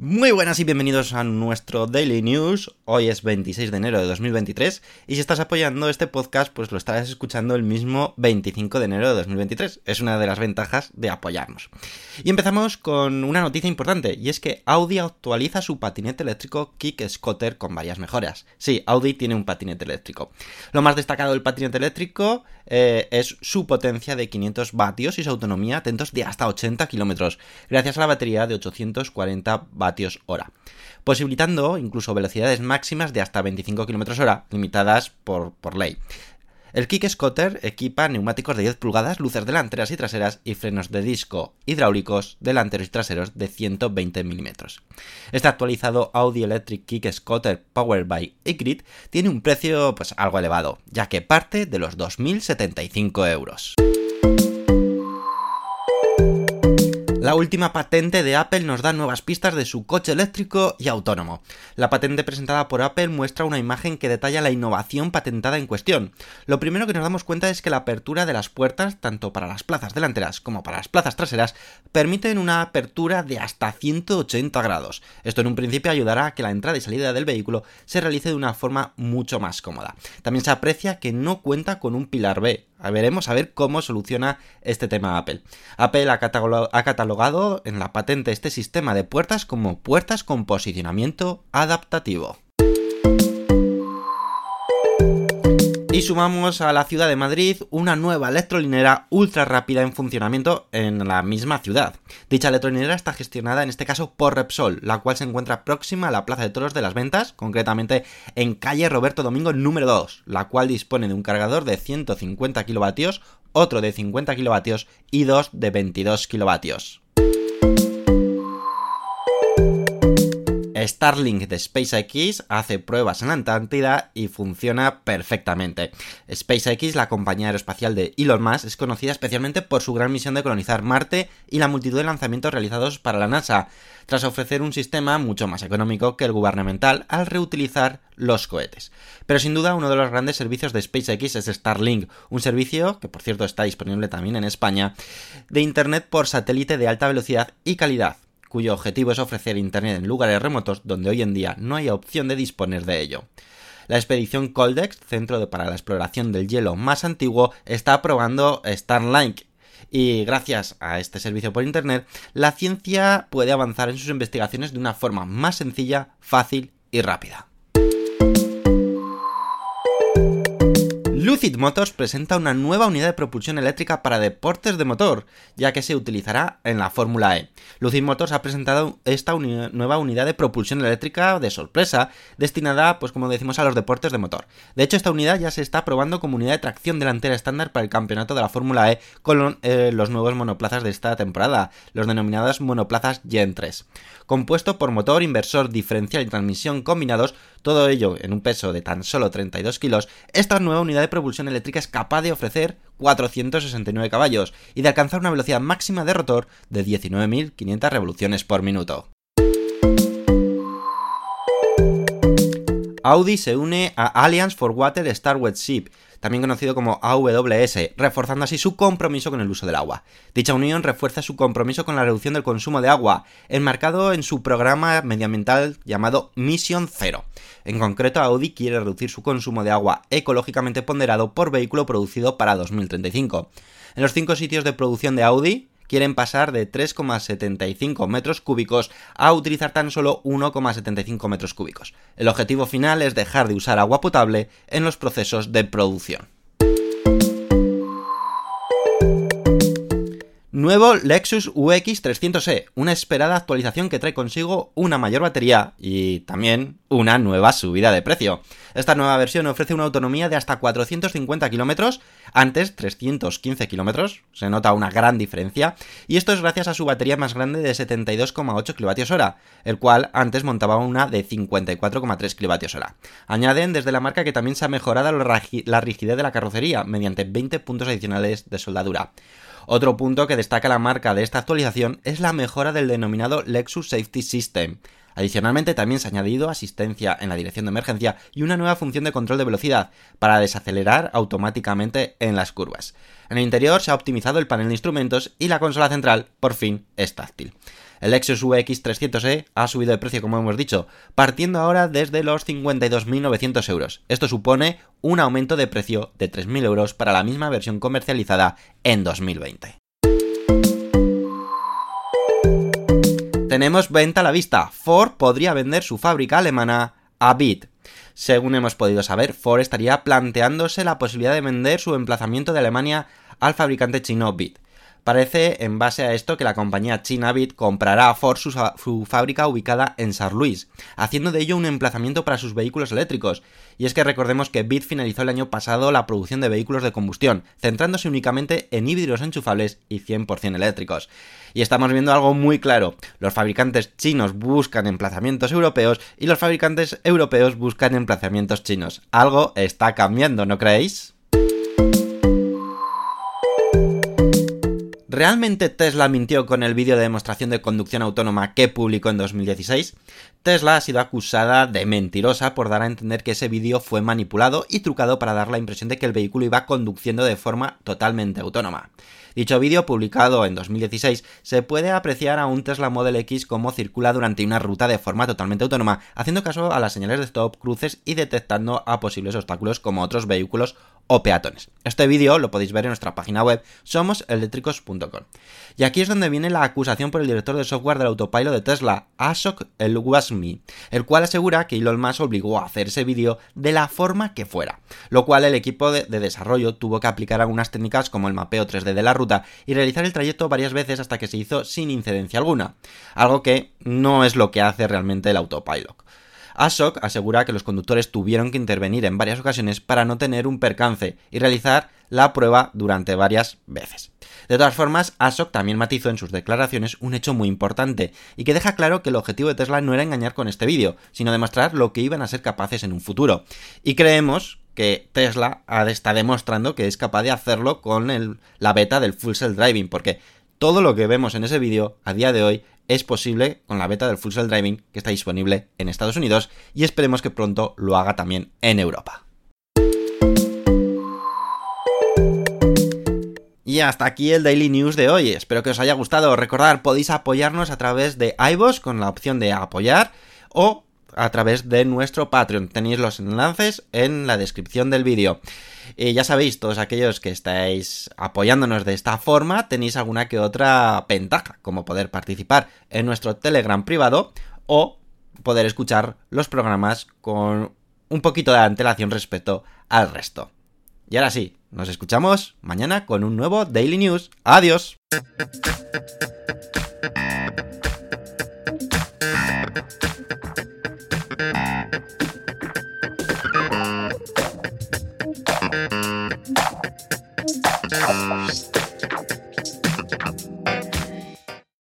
Muy buenas y bienvenidos a nuestro Daily News. Hoy es 26 de enero de 2023 y si estás apoyando este podcast pues lo estarás escuchando el mismo 25 de enero de 2023. Es una de las ventajas de apoyarnos. Y empezamos con una noticia importante y es que Audi actualiza su patinete eléctrico Kick Scooter con varias mejoras. Sí, Audi tiene un patinete eléctrico. Lo más destacado del patinete eléctrico eh, es su potencia de 500 vatios y su autonomía, atentos, de hasta 80 kilómetros, gracias a la batería de 840 vatios hora, posibilitando incluso velocidades máximas de hasta 25 km hora, limitadas por, por ley. El Kick Scooter equipa neumáticos de 10 pulgadas, luces delanteras y traseras y frenos de disco hidráulicos delanteros y traseros de 120 mm. Este actualizado Audi Electric Kick Scooter Powered by Egrid tiene un precio pues algo elevado, ya que parte de los 2.075 euros. La última patente de Apple nos da nuevas pistas de su coche eléctrico y autónomo. La patente presentada por Apple muestra una imagen que detalla la innovación patentada en cuestión. Lo primero que nos damos cuenta es que la apertura de las puertas, tanto para las plazas delanteras como para las plazas traseras, permiten una apertura de hasta 180 grados. Esto en un principio ayudará a que la entrada y salida del vehículo se realice de una forma mucho más cómoda. También se aprecia que no cuenta con un pilar B, veremos a ver cómo soluciona este tema Apple. Apple ha catalogado en la patente este sistema de puertas como puertas con posicionamiento adaptativo. Y sumamos a la ciudad de Madrid una nueva electrolinera ultra rápida en funcionamiento en la misma ciudad. Dicha electrolinera está gestionada en este caso por Repsol, la cual se encuentra próxima a la Plaza de Toros de las Ventas, concretamente en calle Roberto Domingo número 2, la cual dispone de un cargador de 150 kilovatios, otro de 50 kilovatios y dos de 22 kilovatios. Starlink de SpaceX hace pruebas en la Antártida y funciona perfectamente. SpaceX, la compañía aeroespacial de Elon Musk, es conocida especialmente por su gran misión de colonizar Marte y la multitud de lanzamientos realizados para la NASA, tras ofrecer un sistema mucho más económico que el gubernamental al reutilizar los cohetes. Pero sin duda uno de los grandes servicios de SpaceX es Starlink, un servicio que por cierto está disponible también en España, de Internet por satélite de alta velocidad y calidad cuyo objetivo es ofrecer Internet en lugares remotos donde hoy en día no hay opción de disponer de ello. La expedición Coldex, centro para la exploración del hielo más antiguo, está probando Starlink, y gracias a este servicio por Internet, la ciencia puede avanzar en sus investigaciones de una forma más sencilla, fácil y rápida. Lucid Motors presenta una nueva unidad de propulsión eléctrica para deportes de motor, ya que se utilizará en la Fórmula E. Lucid Motors ha presentado esta nueva unidad de propulsión eléctrica de sorpresa, destinada, pues como decimos, a los deportes de motor. De hecho, esta unidad ya se está probando como unidad de tracción delantera estándar para el campeonato de la Fórmula E con eh, los nuevos monoplazas de esta temporada, los denominados monoplazas Gen 3. Compuesto por motor, inversor, diferencial y transmisión combinados, todo ello en un peso de tan solo 32 kilos, esta nueva unidad de propulsión eléctrica es capaz de ofrecer 469 caballos y de alcanzar una velocidad máxima de rotor de 19.500 revoluciones por minuto. Audi se une a Alliance for Water Starway Ship, también conocido como AWS, reforzando así su compromiso con el uso del agua. Dicha unión refuerza su compromiso con la reducción del consumo de agua, enmarcado en su programa medioambiental llamado Mission Zero. En concreto, Audi quiere reducir su consumo de agua ecológicamente ponderado por vehículo producido para 2035. En los cinco sitios de producción de Audi, quieren pasar de 3,75 metros cúbicos a utilizar tan solo 1,75 metros cúbicos. El objetivo final es dejar de usar agua potable en los procesos de producción. Nuevo Lexus UX 300e, una esperada actualización que trae consigo una mayor batería y también una nueva subida de precio. Esta nueva versión ofrece una autonomía de hasta 450 kilómetros, antes 315 kilómetros, se nota una gran diferencia, y esto es gracias a su batería más grande de 72,8 kWh, el cual antes montaba una de 54,3 kWh. Añaden desde la marca que también se ha mejorado la rigidez de la carrocería mediante 20 puntos adicionales de soldadura. Otro punto que destaca la marca de esta actualización es la mejora del denominado Lexus Safety System. Adicionalmente también se ha añadido asistencia en la dirección de emergencia y una nueva función de control de velocidad para desacelerar automáticamente en las curvas. En el interior se ha optimizado el panel de instrumentos y la consola central por fin es táctil. El Lexus UX 300e ha subido de precio, como hemos dicho, partiendo ahora desde los 52.900 euros. Esto supone un aumento de precio de 3.000 euros para la misma versión comercializada en 2020. Tenemos venta a la vista. Ford podría vender su fábrica alemana a Bit. Según hemos podido saber, Ford estaría planteándose la posibilidad de vender su emplazamiento de Alemania al fabricante chino Bit. Parece, en base a esto, que la compañía china Bit comprará a Ford su, fábrica ubicada en San Luis, haciendo de ello un emplazamiento para sus vehículos eléctricos. Y es que recordemos que Bit finalizó el año pasado la producción de vehículos de combustión, centrándose únicamente en híbridos enchufables y 100% eléctricos. Y estamos viendo algo muy claro. Los fabricantes chinos buscan emplazamientos europeos y los fabricantes europeos buscan emplazamientos chinos. Algo está cambiando, ¿no creéis? ¿Realmente Tesla mintió con el vídeo de demostración de conducción autónoma que publicó en 2016? Tesla ha sido acusada de mentirosa por dar a entender que ese vídeo fue manipulado y trucado para dar la impresión de que el vehículo iba conduciendo de forma totalmente autónoma. Dicho vídeo, publicado en 2016, se puede apreciar a un Tesla Model X como circula durante una ruta de forma totalmente autónoma, haciendo caso a las señales de stop, cruces y detectando a posibles obstáculos como otros vehículos o peatones. Este vídeo lo podéis ver en nuestra página web somoseléctricos.com. Y aquí es donde viene la acusación por el director de software del autopilot de Tesla, Ashok El Wasmi, el cual asegura que Elon Musk obligó a hacer ese vídeo de la forma que fuera, lo cual el equipo de, de desarrollo tuvo que aplicar algunas técnicas como el mapeo 3D de la ruta y realizar el trayecto varias veces hasta que se hizo sin incidencia alguna, algo que no es lo que hace realmente el autopilot. Ashok asegura que los conductores tuvieron que intervenir en varias ocasiones para no tener un percance y realizar la prueba durante varias veces. De todas formas, Ashok también matizó en sus declaraciones un hecho muy importante y que deja claro que el objetivo de Tesla no era engañar con este vídeo, sino demostrar lo que iban a ser capaces en un futuro. Y creemos que Tesla está demostrando que es capaz de hacerlo con la beta del Full Self Driving, porque todo lo que vemos en ese vídeo a día de hoy es posible con la beta del Full Self Driving que está disponible en Estados Unidos y esperemos que pronto lo haga también en Europa. Y hasta aquí el Daily News de hoy. Espero que os haya gustado. Recordad, podéis apoyarnos a través de iVoox con la opción de apoyar o a través de nuestro Patreon. Tenéis los enlaces en la descripción del vídeo. Y ya sabéis, todos aquellos que estáis apoyándonos de esta forma, tenéis alguna que otra ventaja, como poder participar en nuestro Telegram privado o poder escuchar los programas con un poquito de antelación respecto al resto. Y ahora sí, nos escuchamos mañana con un nuevo Daily News. Adiós.